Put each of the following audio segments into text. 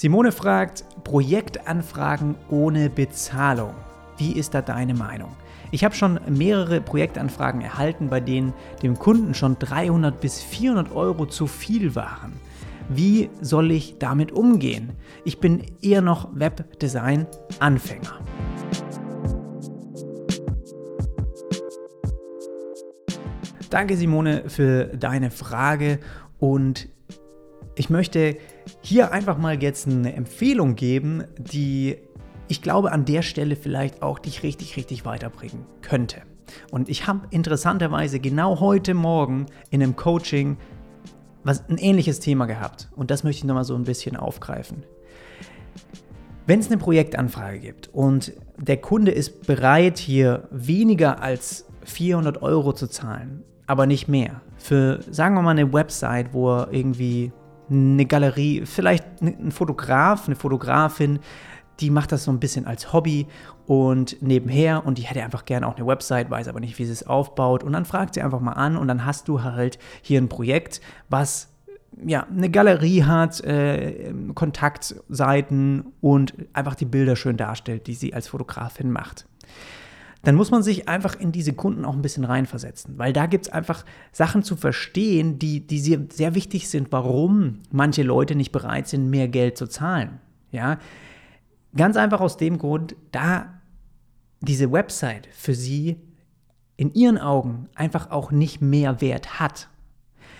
Simone fragt, Projektanfragen ohne Bezahlung. Wie ist da deine Meinung? Ich habe schon mehrere Projektanfragen erhalten, bei denen dem Kunden schon 300 bis 400 Euro zu viel waren. Wie soll ich damit umgehen? Ich bin eher noch Webdesign-Anfänger. Danke Simone für deine Frage und ich möchte hier einfach mal jetzt eine Empfehlung geben, die ich glaube an der Stelle vielleicht auch dich richtig, richtig weiterbringen könnte. Und ich habe interessanterweise genau heute Morgen in einem Coaching was ein ähnliches Thema gehabt. Und das möchte ich nochmal so ein bisschen aufgreifen. Wenn es eine Projektanfrage gibt und der Kunde ist bereit, hier weniger als 400 Euro zu zahlen, aber nicht mehr, für, sagen wir mal, eine Website, wo er irgendwie eine Galerie, vielleicht ein Fotograf, eine Fotografin, die macht das so ein bisschen als Hobby und nebenher und die hätte einfach gerne auch eine Website, weiß aber nicht, wie sie es aufbaut und dann fragt sie einfach mal an und dann hast du halt hier ein Projekt, was ja, eine Galerie hat, äh, Kontaktseiten und einfach die Bilder schön darstellt, die sie als Fotografin macht dann muss man sich einfach in diese Kunden auch ein bisschen reinversetzen, weil da gibt es einfach Sachen zu verstehen, die, die sehr, sehr wichtig sind, warum manche Leute nicht bereit sind, mehr Geld zu zahlen. Ja, ganz einfach aus dem Grund, da diese Website für sie in ihren Augen einfach auch nicht mehr Wert hat.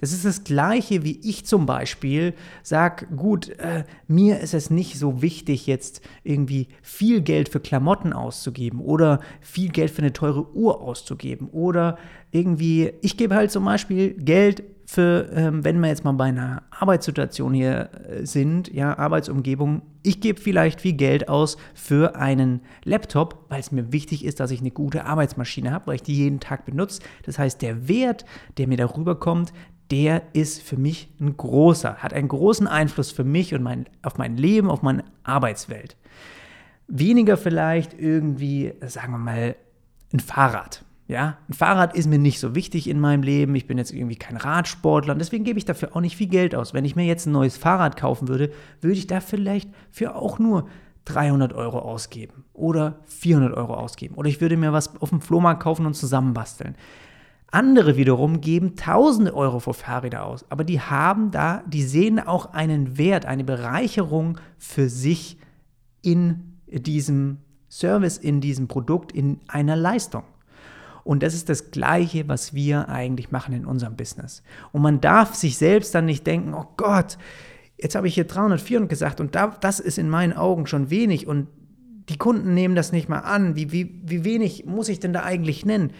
Das ist das Gleiche, wie ich zum Beispiel sage, gut, äh, mir ist es nicht so wichtig, jetzt irgendwie viel Geld für Klamotten auszugeben oder viel Geld für eine teure Uhr auszugeben oder irgendwie, ich gebe halt zum Beispiel Geld für, ähm, wenn wir jetzt mal bei einer Arbeitssituation hier äh, sind, ja, Arbeitsumgebung, ich gebe vielleicht viel Geld aus für einen Laptop, weil es mir wichtig ist, dass ich eine gute Arbeitsmaschine habe, weil ich die jeden Tag benutze. Das heißt, der Wert, der mir darüber kommt, der ist für mich ein großer, hat einen großen Einfluss für mich und mein, auf mein Leben, auf meine Arbeitswelt. Weniger vielleicht irgendwie, sagen wir mal, ein Fahrrad. Ja, ein Fahrrad ist mir nicht so wichtig in meinem Leben. Ich bin jetzt irgendwie kein Radsportler und deswegen gebe ich dafür auch nicht viel Geld aus. Wenn ich mir jetzt ein neues Fahrrad kaufen würde, würde ich da vielleicht für auch nur 300 Euro ausgeben oder 400 Euro ausgeben. Oder ich würde mir was auf dem Flohmarkt kaufen und zusammenbasteln. Andere wiederum geben tausende Euro für Fahrräder aus, aber die haben da, die sehen auch einen Wert, eine Bereicherung für sich in diesem Service, in diesem Produkt, in einer Leistung. Und das ist das Gleiche, was wir eigentlich machen in unserem Business. Und man darf sich selbst dann nicht denken, oh Gott, jetzt habe ich hier 300, 400 gesagt und das ist in meinen Augen schon wenig und die Kunden nehmen das nicht mal an. Wie, wie, wie wenig muss ich denn da eigentlich nennen?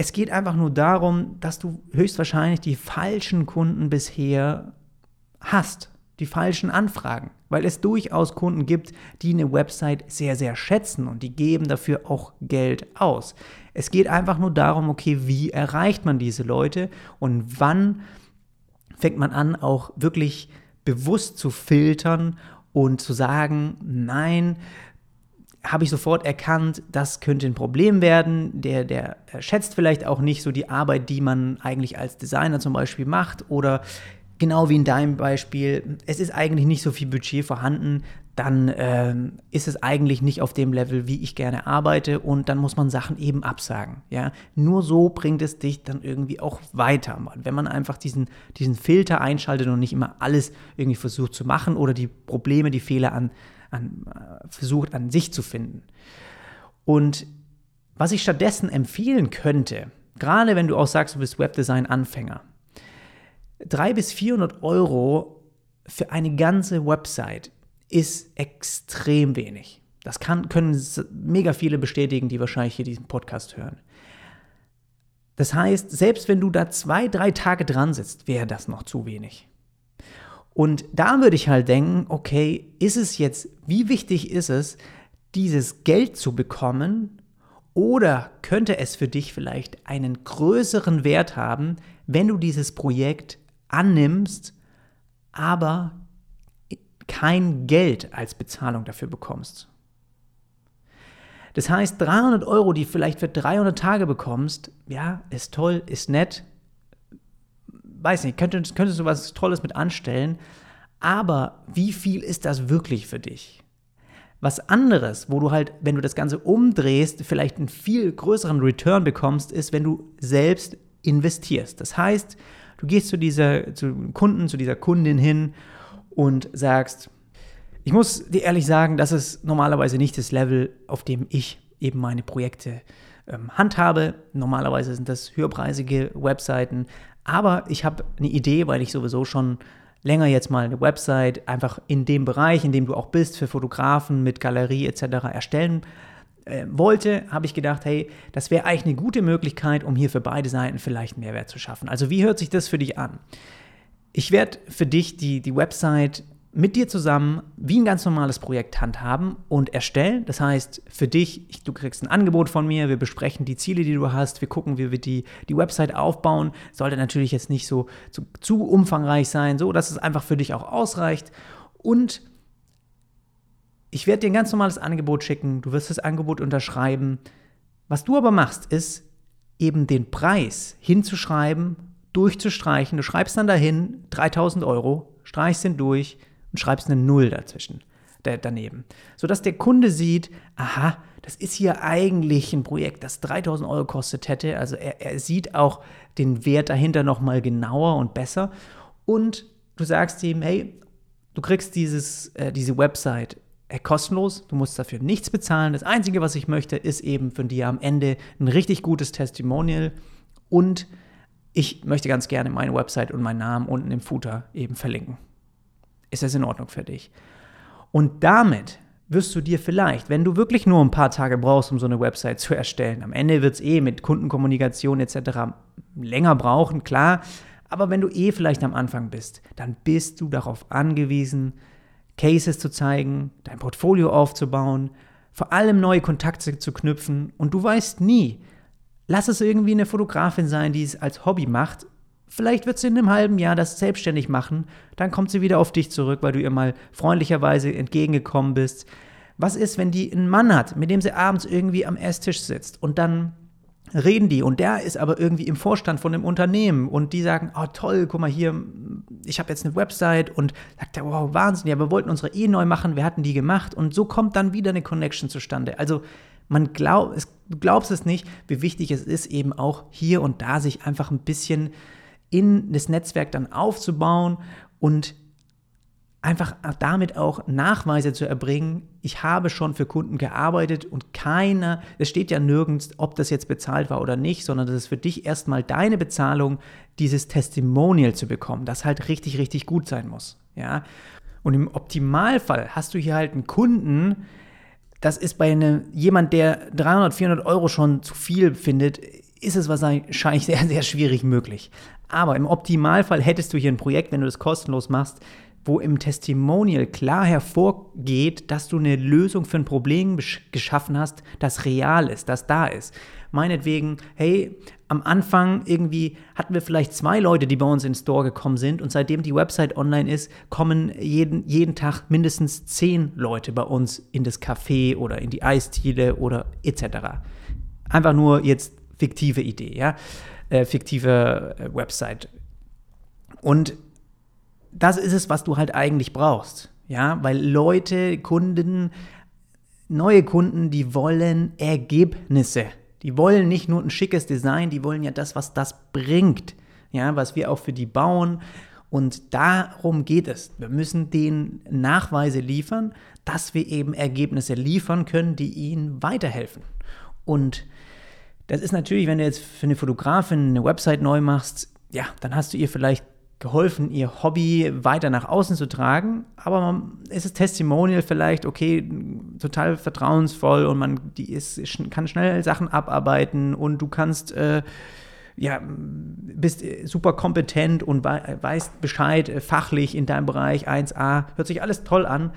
Es geht einfach nur darum, dass du höchstwahrscheinlich die falschen Kunden bisher hast, die falschen Anfragen, weil es durchaus Kunden gibt, die eine Website sehr, sehr schätzen und die geben dafür auch Geld aus. Es geht einfach nur darum, okay, wie erreicht man diese Leute und wann fängt man an, auch wirklich bewusst zu filtern und zu sagen, nein, habe ich sofort erkannt, das könnte ein Problem werden. Der, der schätzt vielleicht auch nicht so die Arbeit, die man eigentlich als Designer zum Beispiel macht. Oder genau wie in deinem Beispiel, es ist eigentlich nicht so viel Budget vorhanden, dann ähm, ist es eigentlich nicht auf dem Level, wie ich gerne arbeite und dann muss man Sachen eben absagen. Ja? Nur so bringt es dich dann irgendwie auch weiter. Wenn man einfach diesen, diesen Filter einschaltet und nicht immer alles irgendwie versucht zu machen oder die Probleme, die Fehler an, an, äh, versucht an sich zu finden. Und was ich stattdessen empfehlen könnte, gerade wenn du auch sagst, du bist Webdesign-Anfänger, 300 bis 400 Euro für eine ganze Website ist extrem wenig. Das kann, können mega viele bestätigen, die wahrscheinlich hier diesen Podcast hören. Das heißt, selbst wenn du da zwei, drei Tage dran sitzt, wäre das noch zu wenig. Und da würde ich halt denken, okay, ist es jetzt, wie wichtig ist es, dieses Geld zu bekommen? Oder könnte es für dich vielleicht einen größeren Wert haben, wenn du dieses Projekt annimmst, aber kein Geld als Bezahlung dafür bekommst? Das heißt, 300 Euro, die vielleicht für 300 Tage bekommst, ja, ist toll, ist nett, weiß nicht, könntest, könntest du was Tolles mit anstellen, Aber wie viel ist das wirklich für dich? Was anderes, wo du halt, wenn du das Ganze umdrehst, vielleicht einen viel größeren Return bekommst, ist, wenn du selbst investierst. Das heißt, du gehst zu dieser zu Kunden, zu dieser Kundin hin und sagst, ich muss dir ehrlich sagen, das ist normalerweise nicht das Level, auf dem ich eben meine Projekte ähm, handhabe. Normalerweise sind das höherpreisige Webseiten, aber ich habe eine Idee, weil ich sowieso schon länger jetzt mal eine Website einfach in dem Bereich, in dem du auch bist, für Fotografen mit Galerie etc. erstellen äh, wollte, habe ich gedacht, hey, das wäre eigentlich eine gute Möglichkeit, um hier für beide Seiten vielleicht Mehrwert zu schaffen. Also wie hört sich das für dich an? Ich werde für dich die, die Website mit dir zusammen wie ein ganz normales Projekt handhaben und erstellen. Das heißt, für dich, du kriegst ein Angebot von mir, wir besprechen die Ziele, die du hast, wir gucken, wie wir die, die Website aufbauen. Sollte natürlich jetzt nicht so zu, zu umfangreich sein, so dass es einfach für dich auch ausreicht. Und ich werde dir ein ganz normales Angebot schicken, du wirst das Angebot unterschreiben. Was du aber machst, ist eben den Preis hinzuschreiben, durchzustreichen. Du schreibst dann dahin 3000 Euro, streichst den durch und schreibst eine Null dazwischen, daneben. Sodass der Kunde sieht, aha, das ist hier eigentlich ein Projekt, das 3000 Euro kostet hätte. Also er, er sieht auch den Wert dahinter nochmal genauer und besser. Und du sagst ihm, hey, du kriegst dieses, äh, diese Website äh, kostenlos, du musst dafür nichts bezahlen. Das Einzige, was ich möchte, ist eben von dir am Ende ein richtig gutes Testimonial und ich möchte ganz gerne meine Website und meinen Namen unten im Footer eben verlinken. Ist das in Ordnung für dich? Und damit wirst du dir vielleicht, wenn du wirklich nur ein paar Tage brauchst, um so eine Website zu erstellen, am Ende wird es eh mit Kundenkommunikation etc. länger brauchen, klar, aber wenn du eh vielleicht am Anfang bist, dann bist du darauf angewiesen, Cases zu zeigen, dein Portfolio aufzubauen, vor allem neue Kontakte zu knüpfen und du weißt nie, lass es irgendwie eine Fotografin sein, die es als Hobby macht Vielleicht wird sie in einem halben Jahr das selbstständig machen, dann kommt sie wieder auf dich zurück, weil du ihr mal freundlicherweise entgegengekommen bist. Was ist, wenn die einen Mann hat, mit dem sie abends irgendwie am Esstisch sitzt und dann reden die und der ist aber irgendwie im Vorstand von einem Unternehmen und die sagen, oh toll, guck mal hier, ich habe jetzt eine Website und sagt er, wow, Wahnsinn, ja, wir wollten unsere Ehe neu machen, wir hatten die gemacht und so kommt dann wieder eine Connection zustande. Also man glaubt, du glaubst es nicht, wie wichtig es ist, eben auch hier und da sich einfach ein bisschen in das Netzwerk dann aufzubauen und einfach damit auch Nachweise zu erbringen, ich habe schon für Kunden gearbeitet und keiner, es steht ja nirgends, ob das jetzt bezahlt war oder nicht, sondern das ist für dich erstmal deine Bezahlung, dieses Testimonial zu bekommen, das halt richtig, richtig gut sein muss. Ja? Und im Optimalfall hast du hier halt einen Kunden, das ist bei einem, jemand, der 300, 400 Euro schon zu viel findet, ist es wahrscheinlich sehr, sehr schwierig möglich. Aber im Optimalfall hättest du hier ein Projekt, wenn du das kostenlos machst, wo im Testimonial klar hervorgeht, dass du eine Lösung für ein Problem geschaffen hast, das real ist, das da ist. Meinetwegen, hey, am Anfang irgendwie hatten wir vielleicht zwei Leute, die bei uns in den Store gekommen sind und seitdem die Website online ist, kommen jeden, jeden Tag mindestens zehn Leute bei uns in das Café oder in die Eisdiele oder etc. Einfach nur jetzt fiktive Idee, ja äh, fiktive äh, Website. Und das ist es, was du halt eigentlich brauchst. Ja, weil Leute, Kunden, neue Kunden, die wollen Ergebnisse. Die wollen nicht nur ein schickes Design, die wollen ja das, was das bringt. Ja, was wir auch für die bauen. Und darum geht es. Wir müssen denen Nachweise liefern, dass wir eben Ergebnisse liefern können, die ihnen weiterhelfen. Und das ist natürlich, wenn du jetzt für eine Fotografin eine Website neu machst, ja, dann hast du ihr vielleicht geholfen, ihr Hobby weiter nach außen zu tragen, aber man, ist das Testimonial vielleicht, okay, total vertrauensvoll und man die ist, kann schnell Sachen abarbeiten und du kannst, äh, ja, bist super kompetent und weißt Bescheid äh, fachlich in deinem Bereich 1a, hört sich alles toll an,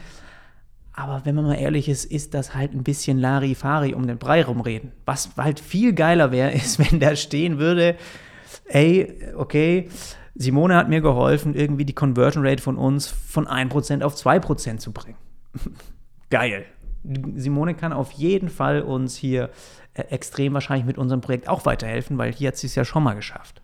aber wenn man mal ehrlich ist, ist das halt ein bisschen Larifari um den Brei rumreden. Was halt viel geiler wäre, ist, wenn da stehen würde, ey, okay, Simone hat mir geholfen, irgendwie die Conversion Rate von uns von 1% auf 2% zu bringen. Geil. Simone kann auf jeden Fall uns hier äh, extrem wahrscheinlich mit unserem Projekt auch weiterhelfen, weil hier hat sie es ja schon mal geschafft.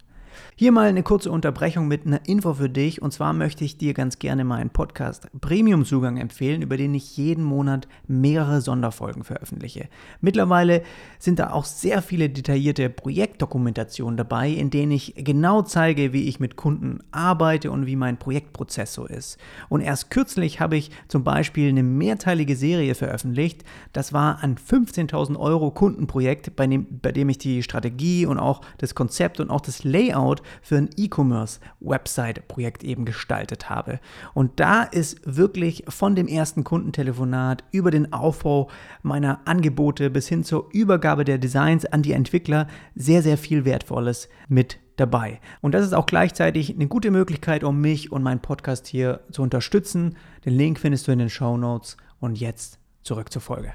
Hier mal eine kurze Unterbrechung mit einer Info für dich. Und zwar möchte ich dir ganz gerne meinen Podcast Premium-Zugang empfehlen, über den ich jeden Monat mehrere Sonderfolgen veröffentliche. Mittlerweile sind da auch sehr viele detaillierte Projektdokumentationen dabei, in denen ich genau zeige, wie ich mit Kunden arbeite und wie mein Projektprozess so ist. Und erst kürzlich habe ich zum Beispiel eine mehrteilige Serie veröffentlicht. Das war ein 15.000 Euro Kundenprojekt, bei dem, bei dem ich die Strategie und auch das Konzept und auch das Layout für ein E-Commerce-Website-Projekt eben gestaltet habe. Und da ist wirklich von dem ersten Kundentelefonat über den Aufbau meiner Angebote bis hin zur Übergabe der Designs an die Entwickler sehr, sehr viel Wertvolles mit dabei. Und das ist auch gleichzeitig eine gute Möglichkeit, um mich und meinen Podcast hier zu unterstützen. Den Link findest du in den Show Notes. Und jetzt zurück zur Folge.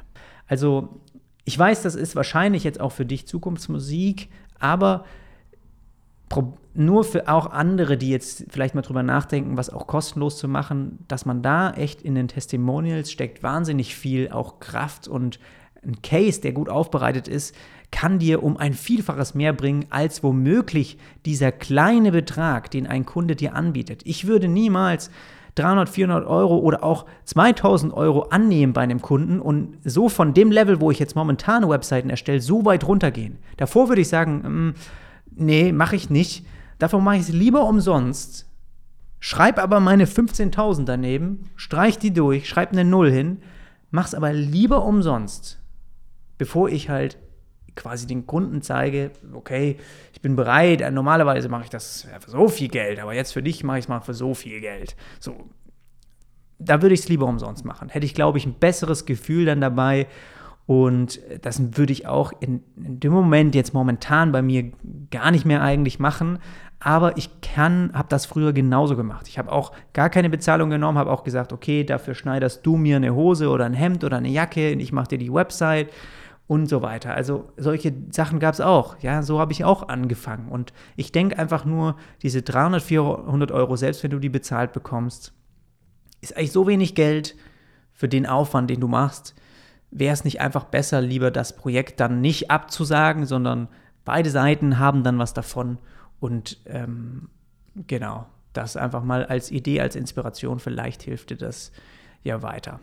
Also, ich weiß, das ist wahrscheinlich jetzt auch für dich Zukunftsmusik, aber nur für auch andere, die jetzt vielleicht mal drüber nachdenken, was auch kostenlos zu machen, dass man da echt in den Testimonials steckt wahnsinnig viel auch Kraft und ein Case, der gut aufbereitet ist, kann dir um ein Vielfaches mehr bringen, als womöglich dieser kleine Betrag, den ein Kunde dir anbietet. Ich würde niemals 300, 400 Euro oder auch 2000 Euro annehmen bei einem Kunden und so von dem Level, wo ich jetzt momentan Webseiten erstelle, so weit runtergehen. Davor würde ich sagen, mm, nee, mache ich nicht. Davon mache ich es lieber umsonst. Schreib aber meine 15.000 daneben, streich die durch, schreib eine Null hin, mach's aber lieber umsonst, bevor ich halt quasi den Kunden zeige, okay, ich bin bereit, normalerweise mache ich das für so viel Geld, aber jetzt für dich mache ich es mal für so viel Geld. So, da würde ich es lieber umsonst machen. Hätte ich, glaube ich, ein besseres Gefühl dann dabei und das würde ich auch in, in, dem Moment jetzt momentan bei mir gar nicht mehr eigentlich machen. Aber ich kann, habe das früher genauso gemacht. Ich habe auch gar keine Bezahlung genommen, habe auch gesagt, okay, dafür schneiderst du mir eine Hose oder ein Hemd oder eine Jacke und ich mache dir die Website und so weiter. Also solche Sachen gab es auch. Ja, so habe ich auch angefangen. Und ich denke einfach nur, diese 300, 400 Euro, selbst wenn du die bezahlt bekommst, ist eigentlich so wenig Geld für den Aufwand, den du machst wäre es nicht einfach besser, lieber das Projekt dann nicht abzusagen, sondern beide Seiten haben dann was davon und ähm, genau, das einfach mal als Idee, als Inspiration, vielleicht hilft dir das ja weiter.